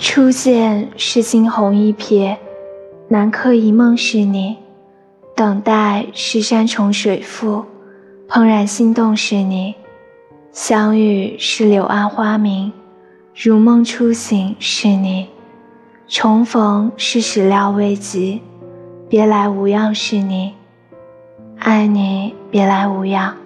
初见是惊鸿一瞥南柯一梦是你等待是山重水复怦然心动是你相遇是柳暗花明如梦初醒是你重逢是始料未及别来无恙是你爱你别来无恙。